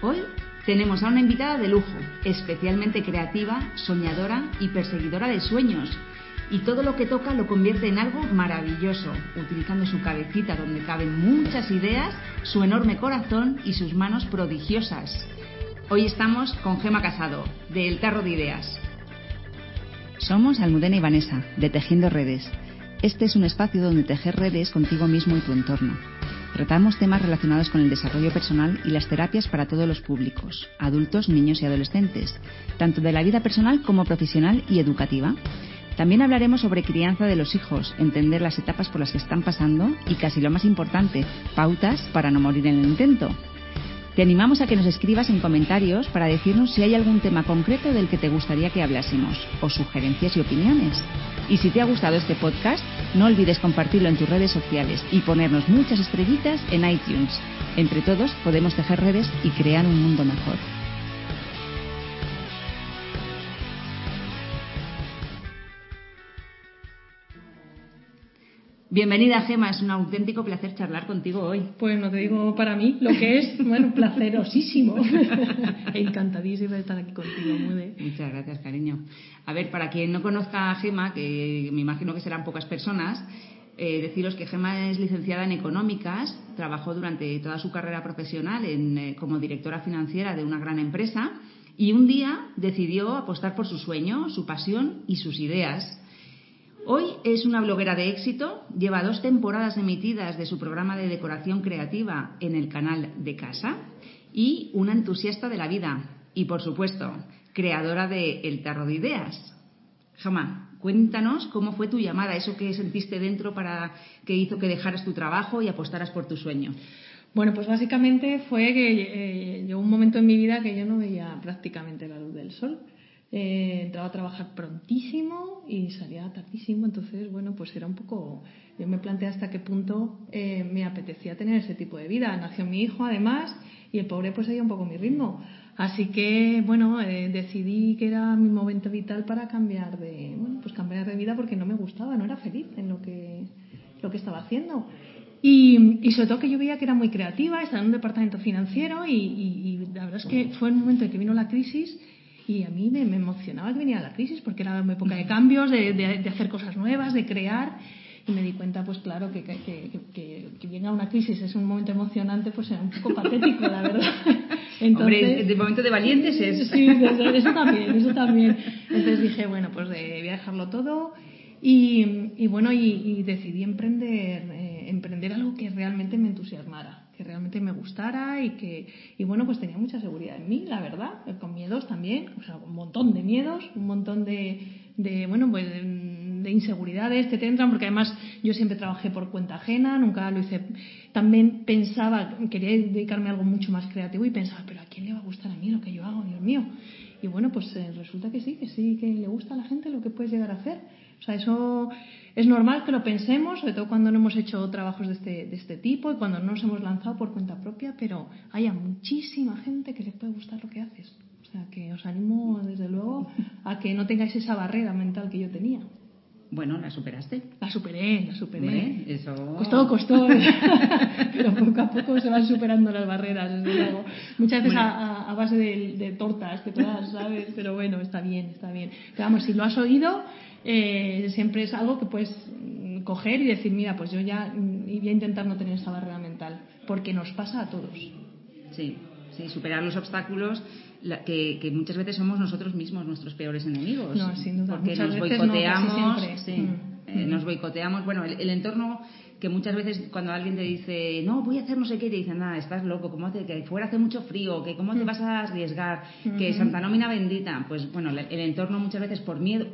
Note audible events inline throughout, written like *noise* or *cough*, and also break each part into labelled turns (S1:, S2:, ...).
S1: Hoy tenemos a una invitada de lujo, especialmente creativa, soñadora y perseguidora de sueños. Y todo lo que toca lo convierte en algo maravilloso, utilizando su cabecita donde caben muchas ideas, su enorme corazón y sus manos prodigiosas. Hoy estamos con Gema Casado, de El Tarro de Ideas. Somos Almudena y Vanessa, de Tejiendo Redes. Este es un espacio donde tejer redes contigo mismo y tu entorno. Tratamos temas relacionados con el desarrollo personal y las terapias para todos los públicos, adultos, niños y adolescentes, tanto de la vida personal como profesional y educativa. También hablaremos sobre crianza de los hijos, entender las etapas por las que están pasando y, casi lo más importante, pautas para no morir en el intento. Te animamos a que nos escribas en comentarios para decirnos si hay algún tema concreto del que te gustaría que hablásemos, o sugerencias y opiniones. Y si te ha gustado este podcast, no olvides compartirlo en tus redes sociales y ponernos muchas estrellitas en iTunes. Entre todos podemos tejer redes y crear un mundo mejor. Bienvenida, Gema. Es un auténtico placer charlar contigo hoy.
S2: Pues no te digo para mí lo que es, bueno, placerosísimo. *laughs* Encantadísima de estar aquí contigo, Mude.
S1: Muchas gracias, cariño. A ver, para quien no conozca a Gema, que me imagino que serán pocas personas, eh, deciros que Gema es licenciada en Económicas, trabajó durante toda su carrera profesional en, eh, como directora financiera de una gran empresa y un día decidió apostar por su sueño, su pasión y sus ideas Hoy es una bloguera de éxito, lleva dos temporadas emitidas de su programa de decoración creativa en el canal de casa y una entusiasta de la vida y, por supuesto, creadora de El Tarro de Ideas. Jama, cuéntanos cómo fue tu llamada, eso que sentiste dentro para que hizo que dejaras tu trabajo y apostaras por tu sueño.
S2: Bueno, pues básicamente fue que eh, llegó un momento en mi vida que yo no veía prácticamente la luz del sol. Eh, entraba a trabajar prontísimo y salía tardísimo, entonces, bueno, pues era un poco. Yo me planteé hasta qué punto eh, me apetecía tener ese tipo de vida. Nació mi hijo, además, y el pobre, pues seguía un poco mi ritmo. Así que, bueno, eh, decidí que era mi momento vital para cambiar de, bueno, pues cambiar de vida porque no me gustaba, no era feliz en lo que, lo que estaba haciendo. Y, sobre todo que yo veía que era muy creativa, estaba en un departamento financiero y, y la verdad es que fue el momento en que vino la crisis y a mí me, emocionaba que viniera la crisis porque era una época de cambios, de, de, hacer cosas nuevas, de crear. Y me di cuenta, pues claro, que, que, que, que, venga una crisis es un momento emocionante, pues era un poco patético, la verdad. *laughs*
S1: Entonces, Hombre, de momento de valientes es.
S2: Sí, eso también, eso también. Entonces dije, bueno, pues de, voy a dejarlo todo. Y, y bueno, y, y, decidí emprender, eh, emprender algo que realmente me entusiasmara que realmente me gustara y que, y bueno, pues tenía mucha seguridad en mí, la verdad, con miedos también, o sea, un montón de miedos, un montón de, de bueno, pues de, inseguridades que te entran, porque además yo siempre trabajé por cuenta ajena, nunca lo hice, también pensaba, quería dedicarme a algo mucho más creativo y pensaba, pero ¿a quién le va a gustar a mí lo que yo hago, Dios mío? Y bueno, pues eh, resulta que sí, que sí, que le gusta a la gente lo que puedes llegar a hacer. O sea, eso es normal que lo pensemos, sobre todo cuando no hemos hecho trabajos de este, de este tipo y cuando no nos hemos lanzado por cuenta propia, pero hay muchísima gente que le puede gustar lo que haces. O sea, que os animo, desde luego, a que no tengáis esa barrera mental que yo tenía.
S1: Bueno, ¿la superaste?
S2: La superé, la superé.
S1: eso...
S2: Costó, costó. *laughs* pero poco a poco se van superando las barreras, desde luego. Muchas veces a, base de, de, tortas que te das, ¿sabes? Pero bueno, está bien, está bien. Pero vamos, si lo has oído, eh, siempre es algo que puedes mm, coger y decir, mira, pues yo ya mm, voy a intentar no tener esa barrera mental, porque nos pasa a todos.
S1: Sí, sí, superar los obstáculos que, que, muchas veces somos nosotros mismos nuestros peores enemigos.
S2: No, sin duda.
S1: Porque nos boicoteamos. sí, mm. Eh, nos boicoteamos. Bueno, el, entorno que muchas veces cuando alguien te dice, no, voy a hacer no sé qué, te dicen, nada, estás loco, ¿cómo hace, que fuera hace mucho frío, que cómo te vas a arriesgar, que Santa Nómina bendita. Pues bueno, el entorno muchas veces por miedo,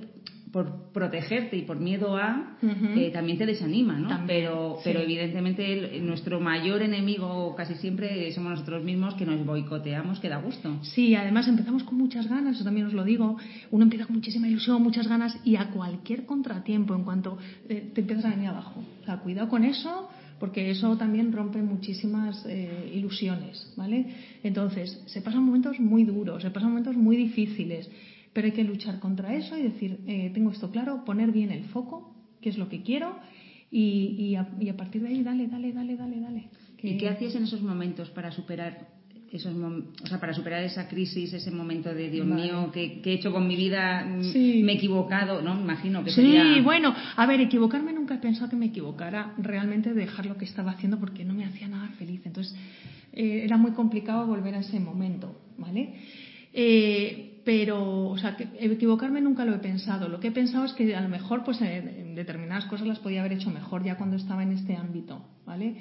S1: por protegerte y por miedo a, eh, también te desanima, ¿no? pero, pero evidentemente nuestro mayor enemigo casi siempre somos nosotros mismos que nos boicoteamos, que da gusto.
S2: Sí, además empezamos con muchas ganas, eso también os lo digo, uno empieza con muchísima ilusión, muchas ganas y a cualquier contratiempo en cuanto eh, te empiezas a venir abajo. O sea, cuidado con eso porque eso también rompe muchísimas eh, ilusiones, ¿vale? Entonces, se pasan momentos muy duros, se pasan momentos muy difíciles pero hay que luchar contra eso y decir, eh, tengo esto claro, poner bien el foco, qué es lo que quiero, y, a, partir de ahí, dale, dale, dale, dale, dale.
S1: ¿Y qué hacías en esos momentos para superar esos o sea, para superar esa crisis, ese momento de Dios mío, ¿qué, he hecho con mi vida? Mm, me he equivocado, ¿no? Imagino que
S2: sí, bueno, a ver, equivocarme nunca he pensado que me equivocara, realmente dejar lo que estaba haciendo porque no me hacía nada feliz. Entonces, eh, era muy complicado volver a ese momento, ¿vale? Eh, pero, o sea, que equivocarme nunca lo he pensado. Lo que he pensado es que a lo mejor, pues, en determinadas cosas las podía haber hecho mejor ya cuando estaba en este ámbito, ¿vale?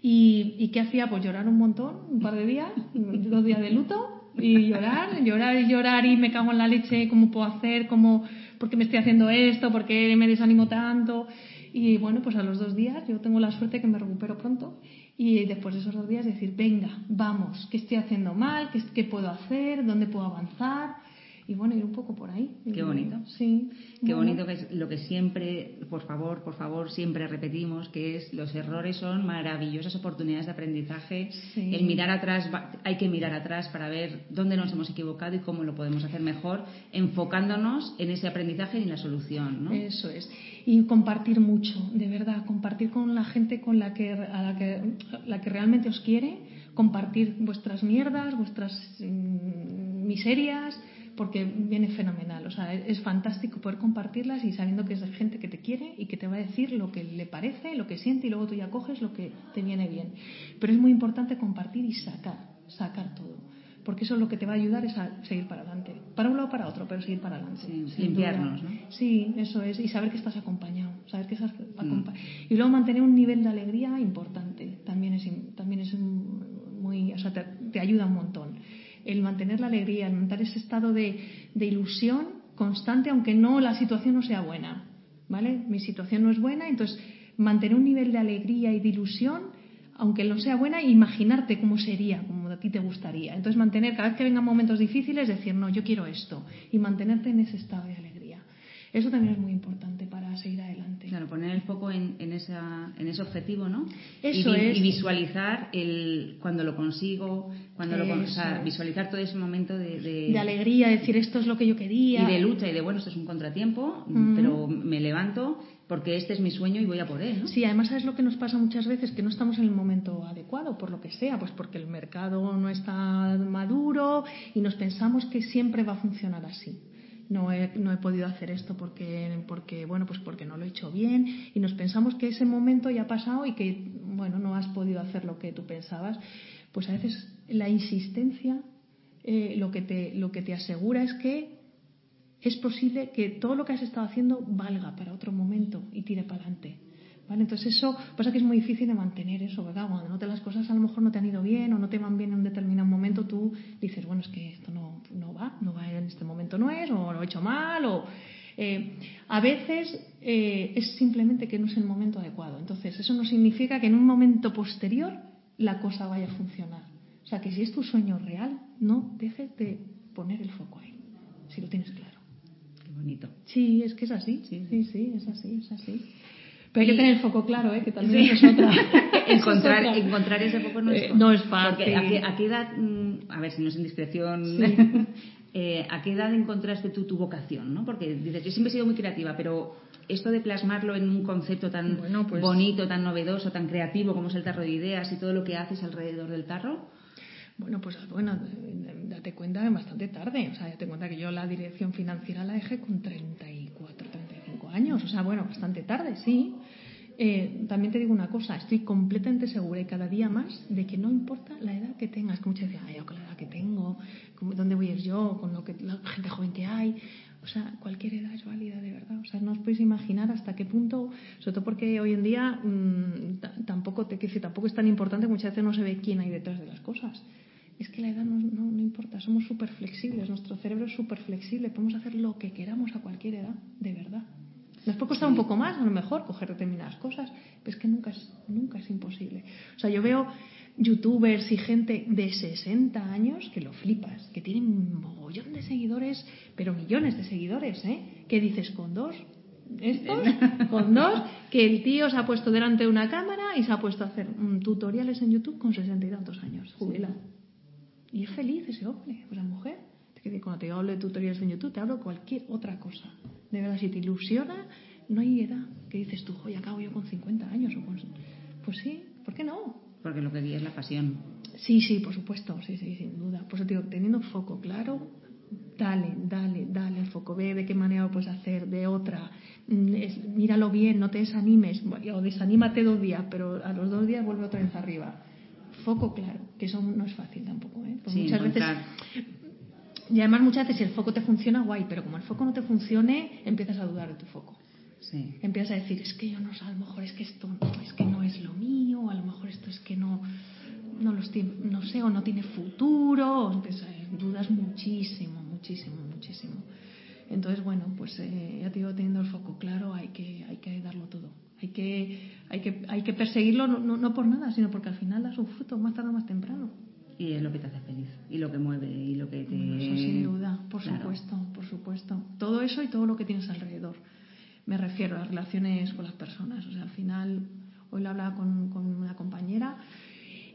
S2: ¿Y, qué hacía? Pues llorar un montón, un par de días, dos días de luto, y llorar, llorar y llorar y me cago en la leche, ¿cómo puedo hacer? ¿Cómo, ¿Por qué me estoy haciendo esto? ¿Por qué me desanimo tanto? Y bueno, pues a los dos días yo tengo la suerte que me recupero pronto y después de esos dos días decir, venga, vamos, ¿qué estoy haciendo mal? ¿Qué, puedo hacer? ¿Dónde puedo avanzar? Y bueno, ir un poco por ahí.
S1: Qué bonito.
S2: Sí.
S1: Qué bonito que es lo que siempre, por favor, por favor, siempre repetimos, que es los errores son maravillosas oportunidades de aprendizaje. El mirar atrás, hay que mirar atrás para ver dónde nos hemos equivocado y cómo lo podemos hacer mejor, enfocándonos en ese aprendizaje y en la solución. ¿no?
S2: Eso es. Y compartir mucho, de verdad, compartir con la gente con la que, a la que, la que realmente os quiere, compartir vuestras mierdas, vuestras mm, miserias porque viene fenomenal. O sea, es fantástico poder compartirlas y sabiendo que es gente que te quiere y que te va a decir lo que le parece, lo que siente y luego tú ya coges lo que te viene bien. Pero es muy importante compartir y sacar, sacar todo. Porque eso es lo que te va a ayudar es a seguir para adelante. Para un lado o para otro, pero seguir para adelante.
S1: Sí, limpiarnos, ¿no?
S2: Sí, eso es. Y saber que estás acompañado. Saber que estás mm. Y luego mantener un nivel de alegría importante. También es, también es muy. O sea, te ayuda un montón el mantener la alegría, el mantener ese estado de, ilusión constante, aunque no la situación no sea buena. ¿Vale? Mi situación no es buena, entonces mantener un nivel de alegría y de ilusión, aunque no sea buena, imaginarte cómo sería, como a ti te gustaría. Entonces mantener, cada vez que vengan momentos difíciles, decir, no, yo quiero esto, y mantenerte en ese estado de alegría. Eso también es muy importante para seguir adelante.
S1: Claro, poner el foco en, en, esa, en ese objetivo, ¿no?
S2: Eso
S1: y,
S2: es.
S1: y visualizar el, cuando lo consigo, cuando lo o sea, visualizar todo ese momento de,
S2: de, alegría, decir esto es lo que yo quería.
S1: Y de lucha y de bueno, esto es un contratiempo, pero me levanto porque este es mi sueño y voy a por él. ¿no?
S2: Sí, además sabes lo que nos pasa muchas veces, que no estamos en el momento adecuado, por lo que sea, pues porque el mercado no está maduro y nos pensamos que siempre va a funcionar así no he, no he podido hacer esto porque, porque, bueno, pues porque no lo he hecho bien y nos pensamos que ese momento ya ha pasado y que, bueno, no has podido hacer lo que tú pensabas, pues a veces la insistencia eh, lo, que te, lo que te asegura es que es posible que todo lo que has estado haciendo valga para otro momento y tire para adelante. Entonces eso pasa que es muy difícil de mantener eso, ¿verdad? Cuando no te las cosas a lo mejor no te han ido bien o no te van bien en un determinado momento, tú dices, bueno, es que esto no, no va, no va en este momento no es, o lo he hecho mal, o... Eh, a veces eh, es simplemente que no es el momento adecuado. Entonces, eso no significa que en un momento posterior la cosa vaya a funcionar. O sea, que si es tu sueño real, no dejes de poner el foco ahí, si lo tienes claro.
S1: Qué bonito.
S2: Sí, es que es así. Sí, sí, sí es así, es así. Pero hay que tener el foco claro, ¿eh? que también *laughs* es otra.
S1: encontrar, encontrar ese foco no es,
S2: eh, no es fácil.
S1: A qué, edad, mm, a ver si no es indiscreción, *laughs* eh, ¿a qué edad encontraste tú tu vocación? ¿no? Porque dices, yo siempre he sido muy creativa, pero esto de plasmarlo en un concepto tan pues bonito, tan novedoso, tan creativo como es el tarro de ideas y todo lo que haces alrededor del tarro.
S2: Bueno, pues bueno, date cuenta bastante tarde. O sea, date cuenta que yo la dirección financiera la dejé con 34, 35 años. O sea, bueno, bastante tarde, sí. Eh, también te digo una cosa, estoy completamente segura y cada día más de que no importa la edad que tengas. Que muchos decían, ay, yo con la edad que tengo, ¿dónde voy a ir yo? Con lo que, la gente joven que hay. O sea, cualquier edad es válida, de verdad. O sea, no os podéis imaginar hasta qué punto, sobre todo porque hoy en día mmm, tampoco, te, tampoco es tan importante, muchas veces no se ve quién hay detrás de las cosas es que la edad no, no, importa, somos súper flexibles, nuestro cerebro es súper flexible, podemos hacer lo que queramos a cualquier edad, de verdad. Nos puede costar un poco más, a lo mejor, coger determinadas cosas, pero es que nunca es, nunca es imposible. O sea, yo veo youtubers y gente de 60 años que lo flipas, que tienen un mogollón de seguidores, pero millones de seguidores, ¿eh? ¿Qué dices con dos? Estos, *laughs* con dos, que el tío se ha puesto delante de una cámara y se ha puesto a hacer tutoriales en YouTube con 60 y tantos años, jubilado. Y es feliz ese hombre esa mujer. Cuando te hablo de tutoriales en YouTube, te hablo de cualquier otra cosa. De verdad, si te ilusiona, no hay edad. que dices tú, hoy acabo yo con 50 años? O con... Pues sí, ¿por qué no?
S1: Porque lo que vi es la pasión.
S2: Sí, sí, por supuesto, sí, sí, sin duda. Por eso digo, teniendo foco claro, dale, dale, dale al foco, ve de qué manera lo puedes hacer, de otra, mm, míralo bien, no te desanimes, o desanímate dos días, pero a los dos días vuelve otra vez arriba. Foco claro, que eso no es fácil tampoco, ¿eh?
S1: Sí,
S2: muchas veces y además muchas veces si el foco te funciona, guay, pero como el foco no te funcione, empiezas a dudar de tu foco.
S1: Sí.
S2: Empiezas a decir, es que yo no sé, a lo mejor es que esto no, es que no es lo mío, a lo mejor esto es que no, no, los tiene- no sé, o no tiene futuro, o empiezas a- dudas muchísimo, muchísimo, muchísimo. Entonces, bueno, pues eh, ya te digo, teniendo el foco claro, hay que, hay que darlo todo. Hay que, hay que, hay que perseguirlo no, no, no por nada, sino porque al final da su fruto, más tarde o más temprano.
S1: Y es lo que te hace feliz, y lo que mueve, y lo que te...
S2: Eso sin duda, por
S1: Claro.
S2: supuesto, por supuesto. Todo eso y todo lo que tienes alrededor. Me refiero a las relaciones con las personas. O sea, al final, hoy lo hablaba con, con una compañera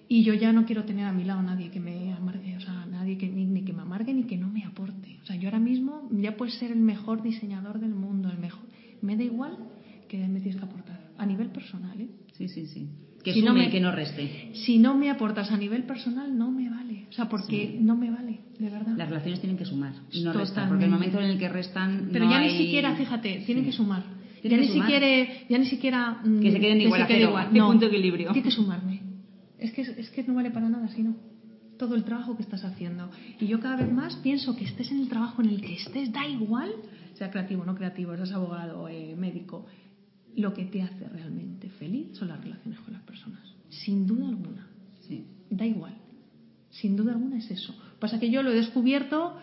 S2: y yo ya no quiero tener a mi lado nadie que me amargue, o sea, nadie que ni, ni que me amargue ni que no me aporte. O sea, yo ahora mismo ya puedes ser el mejor diseñador del mundo, el mejor. Me da igual que me tienes que aportar, a nivel personal, ¿eh?
S1: Sí, sí, sí. Que
S2: Si
S1: sume,
S2: no me-
S1: que no reste.
S2: Si no me aportas a nivel personal, no me vale. O sea, porque no me vale, de verdad.
S1: Las relaciones tienen que sumar y no restar,
S2: Totalmente.
S1: porque el momento en el que restan
S2: Pero
S1: no
S2: ya
S1: hay-
S2: ni siquiera, fíjate, tienen
S1: Sí.
S2: que sumar.
S1: Tienen
S2: ya,
S1: que
S2: ni
S1: sumar.
S2: siquiera, ya ni siquiera. mm,
S1: Que se queden igual
S2: quede
S1: cero,
S2: igual. No,
S1: punto de equilibrio.
S2: Tiene que sumarme. Es que, es que no vale para nada, sino todo el trabajo que estás haciendo. Y yo cada vez más pienso que estés en el trabajo en el que estés, da igual, sea creativo o no creativo, seas abogado, eh, médico, lo que te hace realmente feliz son las relaciones con las personas. Sin duda alguna.
S1: Sí.
S2: Da igual. Sin duda alguna es eso. Pasa que yo lo he descubierto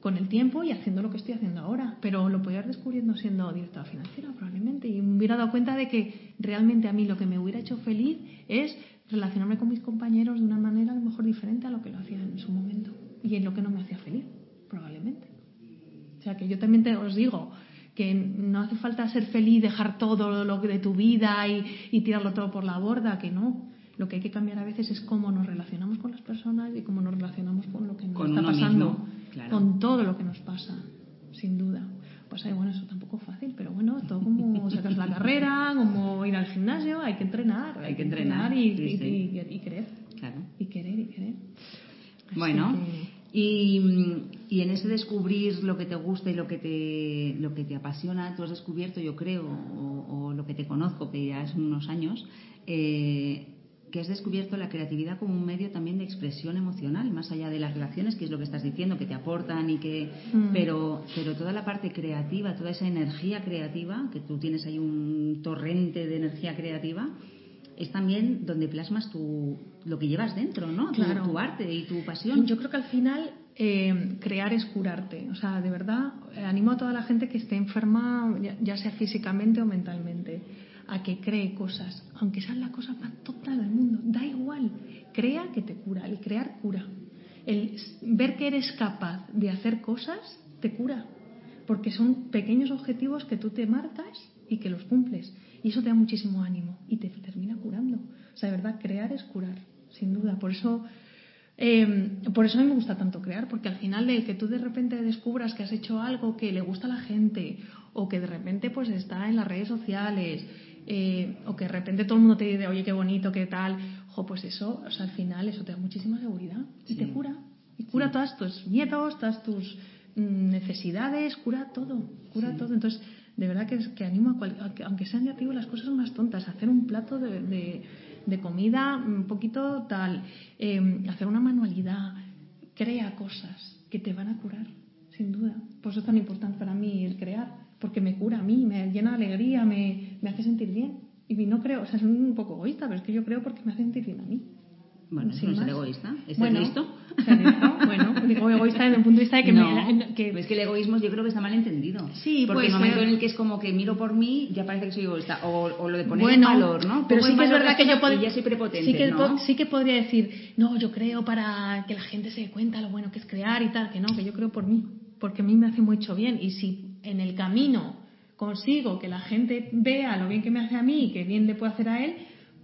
S2: con el tiempo y haciendo lo que estoy haciendo ahora, pero lo podía haber descubriendo siendo directora financiera probablemente y me hubiera dado cuenta de que realmente a mí lo que me hubiera hecho feliz es relacionarme con mis compañeros de una manera a lo mejor diferente a lo que lo hacía en su momento y en lo que no me hacía feliz, probablemente. O sea que yo también te os digo que no hace falta ser feliz, dejar todo lo de tu vida y, y tirarlo todo por la borda, que no. Lo que hay que cambiar a veces es cómo nos relacionamos con las personas y cómo nos relacionamos con lo que nos
S1: Con
S2: está pasando,
S1: mismo, claro.
S2: con todo lo que nos pasa, sin duda. Pues ahí, bueno, eso tampoco es fácil, pero bueno, todo como sacas la carrera, como ir al gimnasio, hay que entrenar,
S1: Hay que entrenar,
S2: y,
S1: sí,
S2: y-
S1: sí.
S2: y- y querer,
S1: Claro.
S2: y querer, y querer. Así
S1: Bueno,
S2: que-
S1: y, y en ese descubrir lo que te gusta y lo que te, lo que te apasiona, tú has descubierto, yo creo, o, o lo que te conozco, que ya es unos años, eh, que has descubierto la creatividad como un medio también de expresión emocional, más allá de las relaciones, que es lo que estás diciendo, que te aportan y que...
S2: Mm.
S1: Pero, pero toda la parte creativa, toda esa energía creativa, que tú tienes ahí un torrente de energía creativa, es también donde plasmas tu, lo que llevas dentro, ¿no? Tu-
S2: Claro.
S1: tu arte y tu pasión.
S2: Yo creo que al final eh, crear es curarte. O sea, de verdad, eh, animo a toda la gente que esté enferma, ya, ya sea físicamente o mentalmente, a que cree cosas, aunque sean las cosas más tontas del mundo. Da igual. Crea que te cura. El crear cura. El ver que eres capaz de hacer cosas te cura. Porque son pequeños objetivos que tú te marcas y que los cumples. Y eso te da muchísimo ánimo y te termina curando. O sea, de verdad, crear es curar, sin duda. Por eso eh, por eso a mí me gusta tanto crear, porque al final de que tú de repente descubras que has hecho algo que le gusta a la gente, o que de repente pues está en las redes sociales, eh, o que de repente todo el mundo te dice, oye, qué bonito, qué tal, jo, pues eso, o sea, al final eso te da muchísima seguridad y
S1: Sí.
S2: te cura. Y cura todas tus miedos, todas tus mm, necesidades, cura todo, cura
S1: Sí.
S2: todo. Entonces, de verdad que, que animo a, cual- aunque sean ya digo las cosas más tontas, hacer un plato de, de- de comida un poquito tal, eh, hacer una manualidad, crea cosas que te van a curar, sin duda. Por eso es tan importante para mí el crear, porque me cura a mí, me llena de alegría, me, me hace sentir bien. Y no creo, o sea, es un poco egoísta, pero es que yo creo porque me hace sentir bien a mí.
S1: Bueno, eso no es ser egoísta, es
S2: Bueno,
S1: listo. *laughs*
S2: bueno, digo egoísta desde el punto de vista de que
S1: no,
S2: me... que-
S1: es que el egoísmo yo creo que está mal entendido.
S2: Sí,
S1: Porque
S2: puede
S1: el momento
S2: ser.
S1: en el que es como que miro por mí, ya parece que soy egoísta. O, o lo de poner
S2: bueno,
S1: en valor, ¿no?
S2: pero sí que es verdad que yo pod-
S1: ya soy prepotente,
S2: sí que,
S1: ¿no?
S2: sí que podría decir, no, yo creo para que la gente se dé cuenta lo bueno que es crear y tal, que no, que yo creo por mí, porque a mí me hace mucho bien y si en el camino consigo que la gente vea lo bien que me hace a mí y que bien le puedo hacer a él,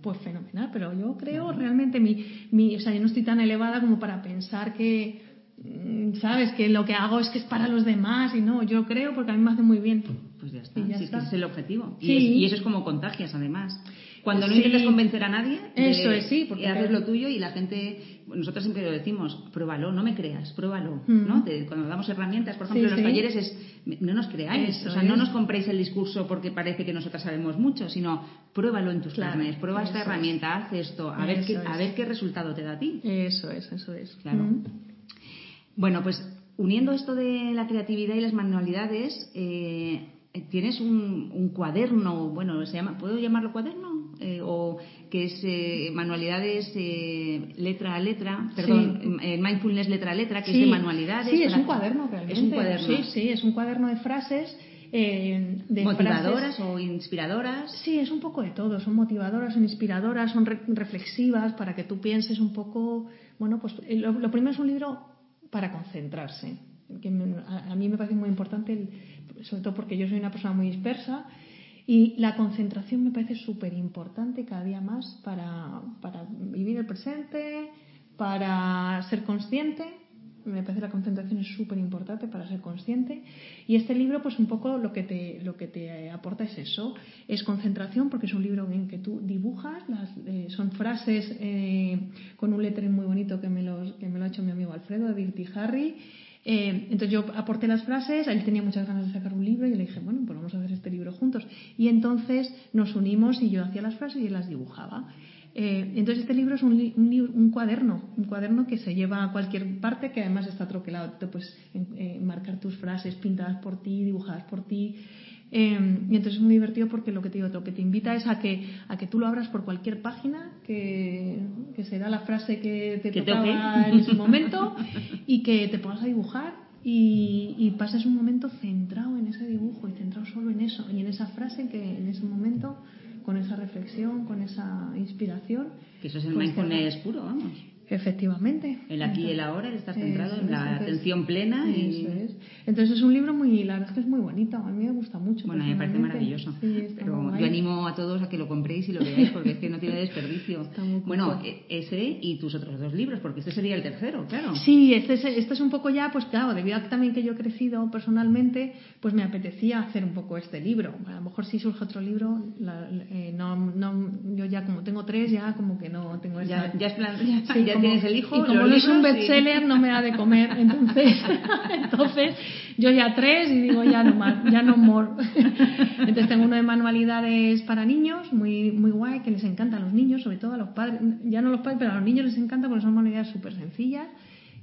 S2: pues fenomenal, pero yo creo realmente mi, mi, o sea, yo no estoy tan elevada como para pensar que, mm, sabes, que lo que hago es que es para los demás y no, yo creo porque a mí me hace muy bien.
S1: Pues ya está,
S2: ya
S1: si es que ese es el objetivo. Y, es- y eso es como contagias, además. Cuando no
S2: Sí.
S1: intentas convencer a nadie, de-
S2: Eso es, sí, porque
S1: haces lo tuyo y la gente, nosotros siempre lo decimos, pruébalo, no me creas, pruébalo,
S2: Mm.
S1: ¿no? Te- cuando damos herramientas, por ejemplo,
S2: Sí,
S1: en los talleres es, no nos creáis,
S2: Eso
S1: o sea, no nos compréis el discurso porque parece que nosotras sabemos mucho, sino pruébalo en tus
S2: Claro,
S1: carnes, prueba esta
S2: es.
S1: herramienta, haz esto, a ver, qué, a ver qué resultado te da a ti.
S2: Eso es, eso es.
S1: Claro.
S2: Mm.
S1: Bueno, pues uniendo esto de la creatividad y las manualidades, eh, tienes un, un cuaderno, bueno, se llama, ¿puedo llamarlo cuaderno? Eh, o que es eh, manualidades eh, letra a letra, perdón, eh, mindfulness letra a letra, que es de manualidades.
S2: Sí, es
S1: para-
S2: un cuaderno realmente.
S1: Es un cuaderno.
S2: Sí, sí, es un cuaderno de frases. eh, de
S1: motivadoras
S2: frases-
S1: o inspiradoras.
S2: Sí, es un poco de todo. Son motivadoras, son inspiradoras, son re- reflexivas para que tú pienses un poco. Bueno, pues eh, lo, lo primero es un libro para concentrarse. Que me- a, a mí me parece muy importante, el- sobre todo porque yo soy una persona muy dispersa. Y la concentración me parece súper importante cada día más para, para vivir el presente, para ser consciente. Me parece la concentración es súper importante para ser consciente. Y este libro, pues un poco lo que te, lo que te aporta es eso. Es concentración, porque es un libro en que tú dibujas, las, eh, son frases eh, con un lettering muy bonito que me, los, que me lo ha hecho mi amigo Alfredo, de Dirty Harry. Eh, entonces yo aporté las frases, él tenía muchas ganas de sacar un libro y yo le dije, bueno, pues vamos a hacer este libro juntos. Y entonces nos unimos y yo hacía las frases y él las dibujaba. Eh, entonces este libro es un, cuaderno, un cuaderno que se lleva a cualquier parte, que además está troquelado. Te puedes eh, marcar tus frases pintadas por ti, dibujadas por ti. Eh, y entonces es muy divertido porque lo que te digo, lo que te invita es a que, a que tú lo abras por cualquier página, que, que será la frase que te tocaba
S1: toque.
S2: en ese momento y que te pongas a dibujar y, y pases un momento centrado en ese dibujo y centrado solo en eso y en esa frase que en ese momento con esa reflexión, con esa inspiración.
S1: Que eso es el
S2: pues
S1: mindfulness puro, vamos.
S2: Efectivamente.
S1: El aquí y el ahora, el estar centrado
S2: Eso
S1: en la atención plena y...
S2: Eso es. Entonces es un libro muy, la verdad es que es muy bonito, a mí me gusta mucho.
S1: Bueno, me parece maravilloso.
S2: Sí,
S1: Pero yo animo a todos a que lo compréis y lo veáis *laughs* porque es que no tiene desperdicio. Bueno, e- ese y tus otros dos libros, porque este sería el tercero, claro.
S2: Sí, este es, este es un poco ya, pues claro, debido a que también que yo he crecido personalmente, pues me apetecía hacer un poco este libro. A lo mejor si surge otro libro, la- eh, no, no, yo ya como tengo tres, ya como que no tengo esa...
S1: Ya, ya, es plan- ya- *laughs*
S2: Sí,
S1: ya tienes el hijo,
S2: y como no es un
S1: y-
S2: bestseller no me da de comer *laughs* entonces *laughs* entonces yo ya tres y digo ya no más ya no more *laughs* entonces tengo uno de manualidades para niños muy muy guay que les encanta a los niños sobre todo a los padres ya no a los padres pero a los niños les encanta porque son manualidades súper sencillas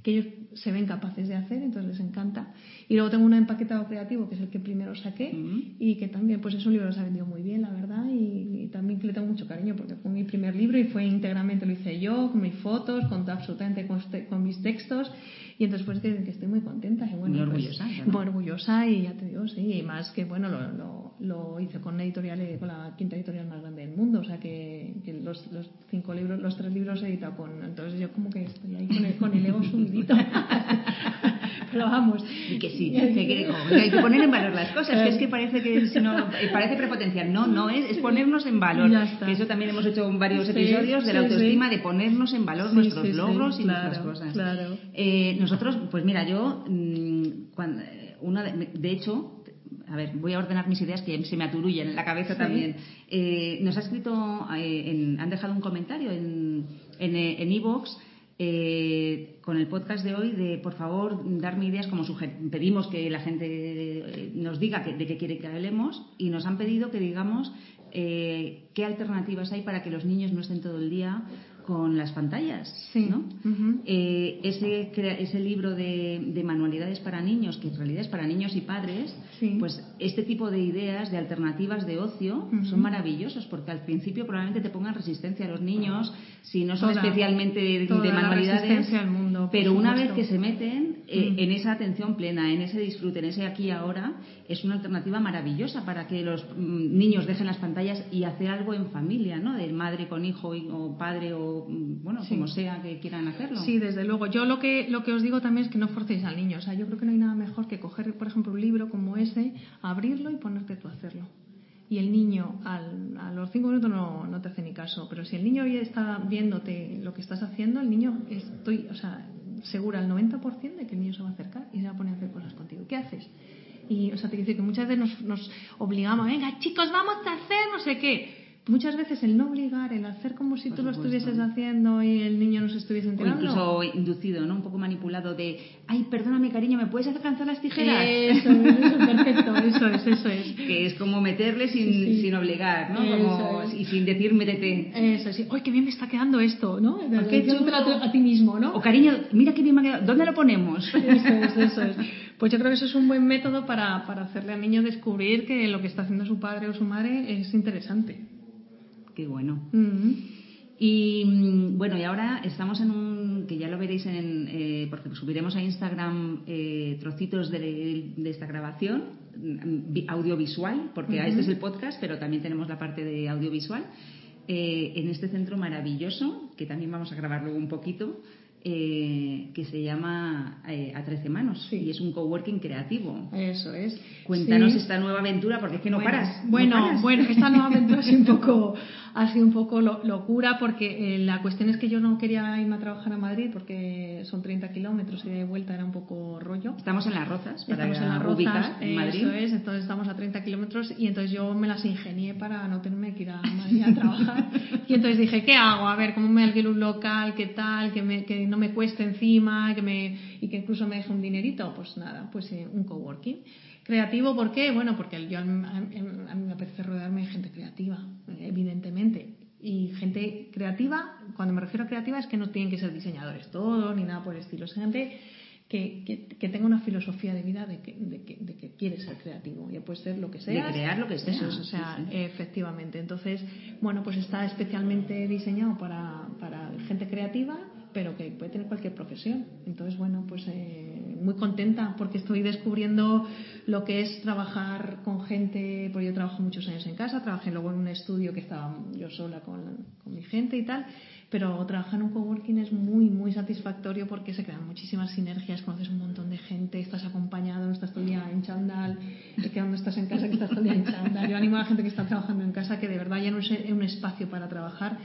S2: que ellos se ven capaces de hacer, entonces les encanta. Y luego tengo uno empaquetado creativo, que es el que primero saqué,
S1: Ujú.
S2: y que también, pues es un libro que se ha vendido muy bien, la verdad, y, y también que le tengo mucho cariño, porque fue mi primer libro y fue íntegramente, lo hice yo, con mis fotos, con absolutamente con, este- con mis textos, y entonces pues que, que estoy muy contenta. Y bueno,
S1: Muy
S2: pues,
S1: orgullosa.
S2: Muy orgullosa, y ya te digo, sí, y más que, bueno, lo, lo, lo hice con editorial, eh, con la quinta editorial más grande del mundo, o sea que, que los, los cinco libros, los tres libros he editado con, entonces yo como que estoy ahí con el, con el ego subidito. *laughs* Pero vamos.
S1: Y que sí, que, que- que hay que poner en valor las cosas, que es que parece que si no, eh, parece prepotenciar. No, no es, es ponernos en valor. Que eso también hemos hecho en varios
S2: Sí,
S1: episodios de la autoestima, de ponernos en valor nuestros logros y
S2: claro,
S1: nuestras cosas.
S2: claro.
S1: Eh, nosotros, pues mira, yo, mm, cuando, eh, una de, de hecho, a ver, voy a ordenar mis ideas que se me aturullen en la cabeza
S2: Sí.
S1: también. Eh, nos ha escrito, eh, en- han dejado un comentario en en eh, en eh, con el podcast de hoy de por favor darme ideas como pedimos que la gente eh, nos diga que- de qué quiere que hablemos y nos han pedido que digamos eh, qué alternativas hay para que los niños no estén todo el día con las pantallas
S2: Sí.
S1: ¿no? Eh, ese, ese libro de, de manualidades para niños, que en realidad es para niños y padres,
S2: Sí.
S1: pues este tipo de ideas, de alternativas de ocio, son maravillosos, porque al principio probablemente te pongan resistencia a los niños, si no son
S2: Toda-
S1: especialmente de,
S2: toda
S1: de
S2: la
S1: manualidades,
S2: resistencia al mundo,
S1: pero una vez que se meten eh,
S2: Mm.
S1: en esa atención plena, en ese disfrute, en ese aquí y ahora, es una alternativa maravillosa para que los mm, niños dejen las pantallas y hacer algo en familia, ¿no? De madre con hijo y- o padre o, mm, bueno,
S2: Sí.
S1: como sea que quieran hacerlo.
S2: Sí, desde luego. Yo lo que, lo que os digo también es que no forcéis al niño. O sea, yo creo que no hay nada mejor que coger, por ejemplo, un libro como ese, abrirlo y ponerte tú a hacerlo. Y el niño al- a los cinco minutos no, no te hace ni caso. Pero si el niño está viéndote lo que estás haciendo, el niño estoy, o sea, segura al 90% de que el niño se va a acercar y se va a poner a hacer cosas contigo. ¿Qué haces? Y, o sea, te quiero decir que muchas veces nos, nos obligamos, venga, chicos, vamos a hacer no sé qué. Muchas veces el no obligar, el hacer como si tú lo estuvieses haciendo y el niño no se estuviese enterando.
S1: O incluso inducido, ¿no? Un poco manipulado de, ay, perdóname cariño, ¿me puedes alcanzar las tijeras?
S2: Eso, eso, perfecto, eso es, eso es. *laughs*
S1: Que es como meterle sin, sin obligar, ¿no? Como, Y sin decir métete.
S2: Eso, sí. ¡Ay, qué bien me está quedando esto! ¿no? Qué a ti mismo, ¿no?
S1: O cariño, mira qué bien me ha quedado, ¿dónde lo ponemos?
S2: Eso es, eso es. Pues yo creo que eso es un buen método para, para hacerle al niño descubrir que lo que está haciendo su padre o su madre es interesante.
S1: Qué bueno. Y mm, bueno, y ahora estamos en un, que ya lo veréis en, eh, porque subiremos a Instagram eh, trocitos de, esta grabación, mm, audiovisual, porque este es el podcast, pero también tenemos la parte de audiovisual, eh, en este centro maravilloso, que también vamos a grabar luego un poquito, eh, que se llama eh, A Trece Manos y es un coworking creativo.
S2: Eso es.
S1: Cuéntanos esta nueva aventura porque es que no paras.
S2: Bueno, bueno, esta nueva aventura ha un *laughs* poco, ha sido un poco locura porque eh, la cuestión es que yo no quería irme a trabajar a Madrid porque son 30 kilómetros y de vuelta era un poco rollo.
S1: Estamos en Las Rozas,
S2: para estamos en Las Rozas, en Madrid. Eso es, entonces estamos a 30 kilómetros y entonces yo me las ingenié para no tenerme que ir a Madrid a trabajar. *laughs* y entonces dije, ¿qué hago? A ver, ¿cómo me alquilo un local? ¿Qué tal? Que, me, que no me cueste encima que me, y que incluso me deje un dinerito, pues nada, pues eh, un coworking. Creativo, ¿por qué? Bueno, porque yo, a, mí me apetece rodearme de gente creativa, gente creativa, cuando me refiero a creativa, es que no tienen que ser diseñadores todos ni nada por el estilo. Es gente que, que, tenga una filosofía de vida de que, de, que, de que quiere ser creativo. Ya puede ser lo que sea.
S1: De crear lo que sea.
S2: o sea, efectivamente. Entonces, bueno, pues está especialmente diseñado para, para gente creativa pero que puede tener cualquier profesión. Entonces, bueno, pues eh, muy contenta porque estoy descubriendo lo que es trabajar con gente, porque yo trabajo muchos años en casa, trabajé luego en un estudio que estaba yo sola con, con mi gente y tal, pero trabajar en un coworking es muy, muy satisfactorio porque se crean muchísimas sinergias, conoces un montón de gente, estás acompañado, no estás todo el día en chandal, que cuando estás en casa que estás todo el día en chandal. Yo animo a la gente que está trabajando en casa que de verdad ya no es un espacio para trabajar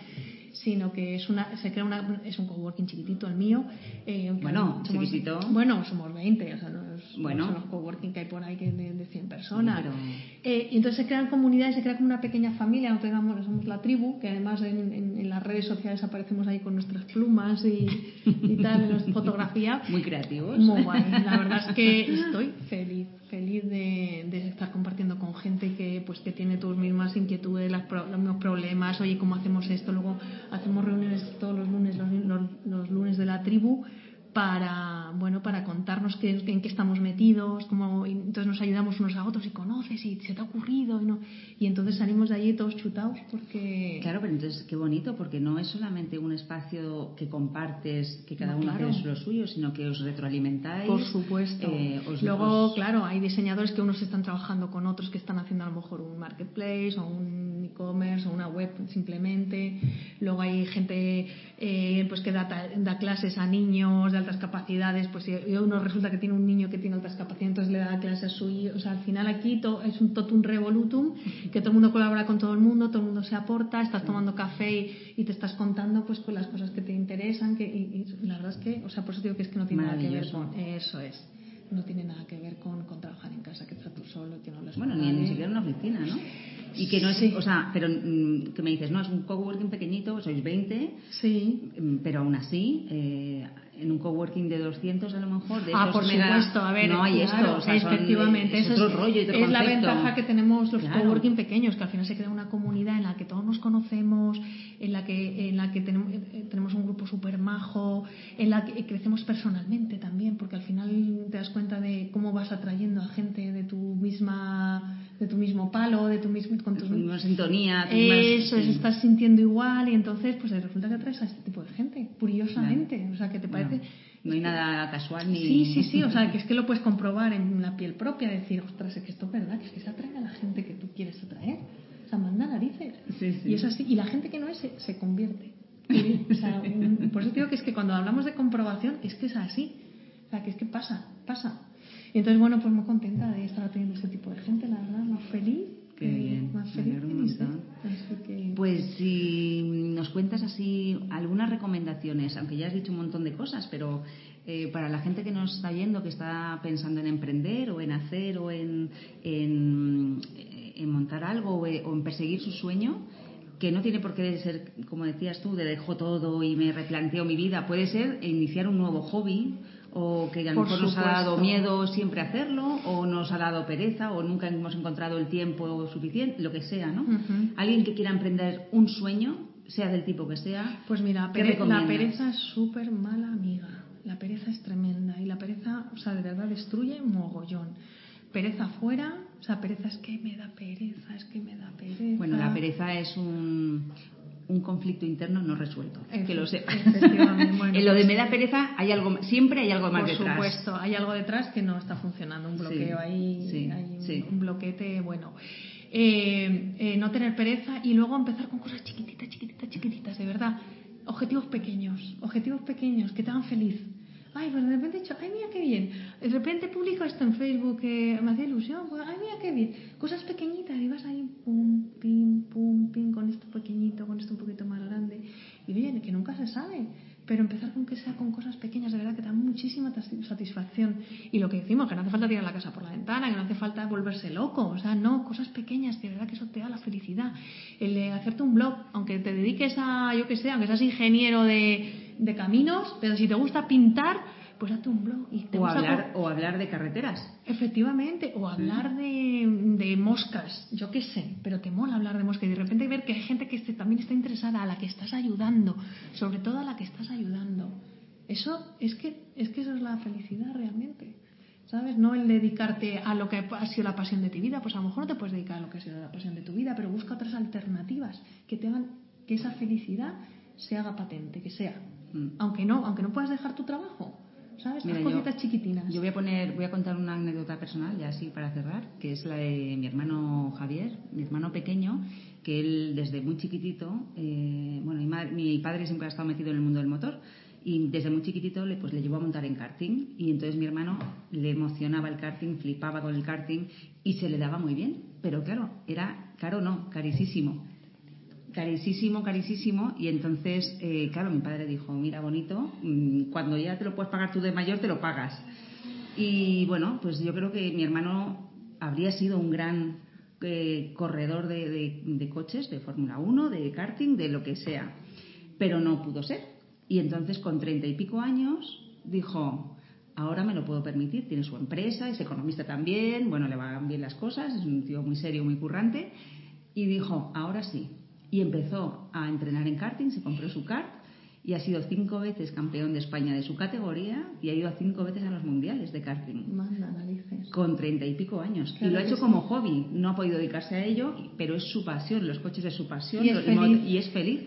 S2: sino que es una, se crea una, es un coworking chiquitito el mío.
S1: Eh, bueno, chiquitito.
S2: Bueno, somos 20, o sea, no, es, bueno. son los coworking que hay por ahí que de, de 100 personas. eh, y entonces se crean comunidades, se crea como una pequeña familia, nosotros somos la tribu, que además en, en, las redes sociales aparecemos ahí con nuestras plumas y, y tal, en nuestra fotografía. *laughs*
S1: Muy creativos.
S2: Muy guay, la verdad es que estoy feliz feliz de, de, estar compartiendo con gente que pues que tiene tus mismas inquietudes, las los mismos problemas, oye, ¿cómo hacemos esto? Luego hacemos reuniones todos los lunes, los, los, los lunes de la tribu para bueno para contarnos qué, en qué estamos metidos cómo, entonces nos ayudamos unos a otros y conoces y se te ha ocurrido y, no, y entonces salimos de allí todos chutados porque
S1: claro pero entonces qué bonito porque no es solamente un espacio que compartes que cada uno hace lo suyo sino que os retroalimentáis
S2: por supuesto. eh, luego claro hay diseñadores que unos están trabajando con otros que están haciendo a lo mejor un marketplace o un e-commerce o una web simplemente. Luego hay gente eh, pues que da, da clases a niños de altas capacidades, pues si uno resulta que tiene un niño que tiene altas capacidades, entonces le da clase a su hijo. O sea, al final aquí es un totum revolutum, que todo el mundo colabora con todo el mundo, todo el mundo se aporta, estás tomando café y, te estás contando pues con las cosas que te interesan, que, y, la verdad es que, o sea, por eso digo que es que no tiene nada que ver con eso es no tiene nada que ver con, con trabajar en casa, que estás tú solo, que no
S1: Bueno, ni, ni siquiera en una oficina, ¿no? Y que no es, o sea, pero mm, que me dices, no, es un coworking pequeñito, sois 20,
S2: sí.
S1: Mm, pero aún así, eh, en un coworking de 200 a lo mejor de
S2: ah por supuesto a ver
S1: no hay esto o sea,
S2: efectivamente
S1: es otro rollo y otro
S2: es la ventaja que tenemos los coworking pequeños que al final se crea una comunidad en la que todos nos conocemos en la que en la que tenemos, eh, tenemos un grupo súper majo en la que crecemos personalmente también porque al final te das cuenta de cómo vas atrayendo a gente de tu misma de tu mismo palo de tu mismo
S1: con tu misma sintonía
S2: eso es estás sintiendo igual y entonces pues resulta que atraes a este tipo de gente curiosamente o sea que te parece
S1: no hay nada casual ni.
S2: Sí, sí, sí, o sea, *laughs* que es que lo puedes comprobar en la piel propia, decir, ostras, es que esto es verdad, que es que se atrae a la gente que tú quieres atraer. Manda narices.
S1: Sí, sí.
S2: Y es así, y la gente que no es se, convierte. O sea, *laughs* por eso digo que es que cuando hablamos de comprobación, es que es así. O sea, que es que pasa, pasa. Y entonces, bueno, pues muy contenta de estar teniendo ese tipo de gente, la verdad, más feliz
S1: Qué bien,
S2: más feliz
S1: Pues si nos cuentas así algunas recomendaciones, aunque ya has dicho un montón de cosas, pero eh, para la gente que nos está yendo, que está pensando en emprender o en hacer o en, en, montar algo o, en perseguir su sueño, que no tiene por qué ser, como decías tú, de dejo todo y me replanteo mi vida. Puede ser iniciar un nuevo hobby o que a lo mejor nos ha dado miedo siempre hacerlo o nos ha dado pereza o nunca hemos encontrado el tiempo suficiente, lo que sea, ¿no? Alguien que quiera emprender un sueño, sea del tipo que sea.
S2: Pues mira, la pereza es súper mala amiga. La pereza es tremenda y la pereza, o sea, de verdad destruye mogollón pereza fuera, o sea, pereza es que me da pereza, es que me da pereza.
S1: Bueno, la pereza es un, un conflicto interno no resuelto, que lo sepas. *laughs* en lo de pues me da pereza hay algo, siempre hay algo más detrás.
S2: Por supuesto, hay algo detrás que no está funcionando, un bloqueo ahí, hay un, bloquete, bueno. Eh, eh, no tener pereza y luego empezar con cosas chiquititas, chiquititas, chiquititas, de verdad. Objetivos pequeños, objetivos pequeños que te hagan feliz ay, pero de repente he dicho, ay, mira qué bien. De repente publico esto en Facebook que me hace ilusión, pues, ay, mira qué bien. Cosas pequeñitas y vas ahí, pum, pim, pum, pim, con esto pequeñito, con esto un poquito más grande. Y oye, que nunca se sabe. Pero empezar con que sea con cosas pequeñas, de verdad que da muchísima satisfacción. Y lo que decimos, que no hace falta tirar la casa por la ventana, que no hace falta volverse loco. O sea, no, cosas pequeñas, de verdad que eso te da la felicidad. El de hacerte un blog, aunque te dediques a, yo que sé, aunque seas ingeniero de de caminos, pero si te gusta pintar, pues hazte un blog. Y te
S1: o, hablar, o hablar de carreteras.
S2: Efectivamente, o hablar de, de, moscas, yo qué sé, pero te mola hablar de moscas y de repente ver que hay gente que también está interesada, a la que estás ayudando, sobre todo a la que estás ayudando. Eso es que, es que eso es la felicidad realmente. ¿Sabes? No el dedicarte a lo que ha sido la pasión de tu vida, pues a lo mejor no te puedes dedicar a lo que ha sido la pasión de tu vida, pero busca otras alternativas que te hagan que esa felicidad se haga patente, que sea. Aunque no, aunque no puedas dejar tu trabajo. ¿Sabes? Mira, cositas chiquitinas.
S1: Yo voy a poner, voy a contar una anécdota personal, ya así para cerrar, que es la de mi hermano Javier, mi hermano pequeño, que él desde muy chiquitito, eh, bueno, mi, padre siempre ha estado metido en el mundo del motor, y desde muy chiquitito le, pues, le llevó a montar en karting y entonces mi hermano le emocionaba el karting, flipaba con el karting y se le daba muy bien, pero claro, era caro no, carísimo carísimo, carísimo. Y entonces, eh, claro, mi padre dijo, mira, bonito, mm, cuando ya te lo puedes pagar tú de mayor, te lo pagas. Y bueno, pues yo creo que mi hermano habría sido un gran eh, corredor de, coches, de Fórmula 1, de karting, de lo que sea. Pero no pudo ser. Y entonces, con treinta y pico años, dijo, ahora me lo puedo permitir, tiene su empresa, es economista también, bueno, le van bien las cosas, es un tío muy serio, muy currante. Y dijo, ahora sí, y empezó a entrenar en karting, se compró su kart y ha sido cinco veces campeón de España de su categoría y ha ido a cinco veces a los mundiales de karting. Con treinta y pico años. y lo ha hecho como hobby. No ha podido dedicarse a ello, pero es su pasión. Los coches es su pasión y es feliz.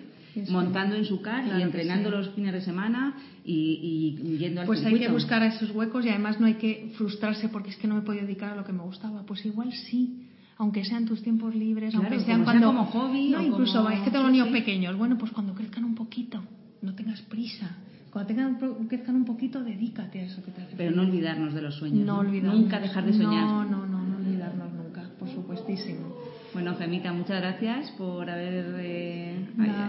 S1: montando en su kart y entrenando los fines de semana y, yendo al
S2: Pues hay que buscar esos huecos y además no hay que frustrarse porque es que no me he podido dedicar a lo que me gustaba. Pues igual sí aunque sean tus tiempos libres, aunque sean cuando
S1: como hobby
S2: no, incluso es que tengo niños pequeños, bueno, pues cuando crezcan un poquito, no tengas prisa. Cuando tengan, crezcan un poquito, dedícate a eso que te hace.
S1: Pero no olvidarnos de los sueños. No, Nunca dejar de soñar.
S2: No, no, no, no olvidarnos nunca, por supuestísimo.
S1: Bueno, Gemita, muchas gracias por haber eh,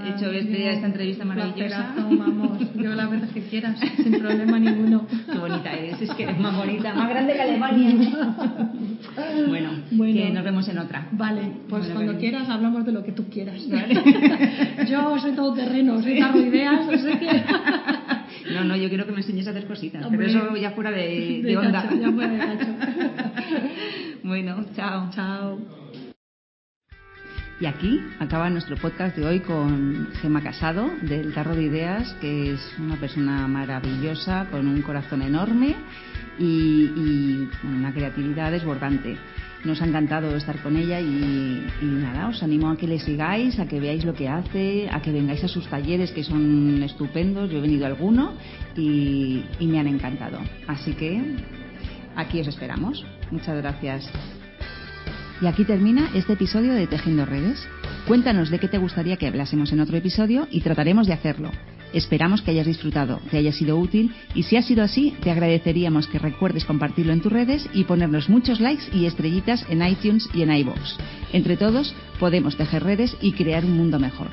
S1: hecho este, esta entrevista maravillosa.
S2: vamos, yo la verdad que quieras, sin problema ninguno. *laughs*
S1: Qué bonita eres, es que eres más bonita, más grande que Alemania. *laughs* *laughs* bueno, que nos vemos en otra.
S2: Vale, pues cuando quieras hablamos de lo que tú quieras. *laughs* yo soy todo terreno, soy carro ideas, que... *laughs*
S1: No, no, yo quiero que me enseñes a hacer cositas, pero eso ya fuera de, de, onda.
S2: ya fuera de cacho.
S1: bueno, chao.
S2: Chao.
S1: Y aquí acaba nuestro podcast de hoy con Gema Casado, del Tarro de Ideas, que es una persona maravillosa, con un corazón enorme y, una creatividad desbordante. Nos ha encantado estar con ella y, nada, os animo a que le sigáis, a que veáis lo que hace, a que vengáis a sus talleres que son estupendos. Yo he venido a alguno y me han encantado. Así que aquí os esperamos. Muchas gracias. Y aquí termina este episodio de Tejiendo Redes. Cuéntanos de qué te gustaría que hablásemos en otro episodio y trataremos de hacerlo. Esperamos que hayas disfrutado, que haya sido útil y si ha sido así, te agradeceríamos que recuerdes compartirlo en tus redes y ponernos muchos likes y estrellitas en iTunes y en iVoox. Entre todos, podemos tejer redes y crear un mundo mejor.